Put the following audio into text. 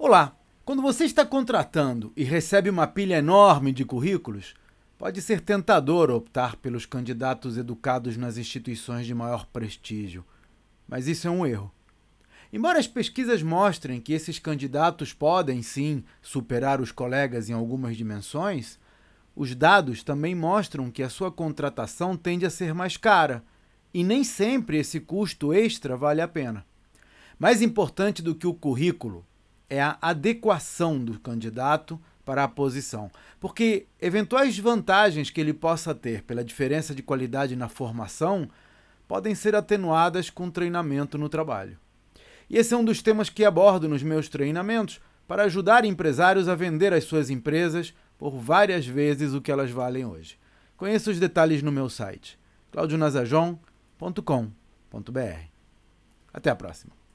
Olá! Quando você está contratando e recebe uma pilha enorme de currículos, pode ser tentador optar pelos candidatos educados nas instituições de maior prestígio. Mas isso é um erro. Embora as pesquisas mostrem que esses candidatos podem sim superar os colegas em algumas dimensões, os dados também mostram que a sua contratação tende a ser mais cara e nem sempre esse custo extra vale a pena. Mais importante do que o currículo é a adequação do candidato para a posição, porque eventuais vantagens que ele possa ter pela diferença de qualidade na formação podem ser atenuadas com treinamento no trabalho. E esse é um dos temas que abordo nos meus treinamentos para ajudar empresários a vender as suas empresas por várias vezes o que elas valem hoje. Conheça os detalhes no meu site claudionazajon.com.br. Até a próxima.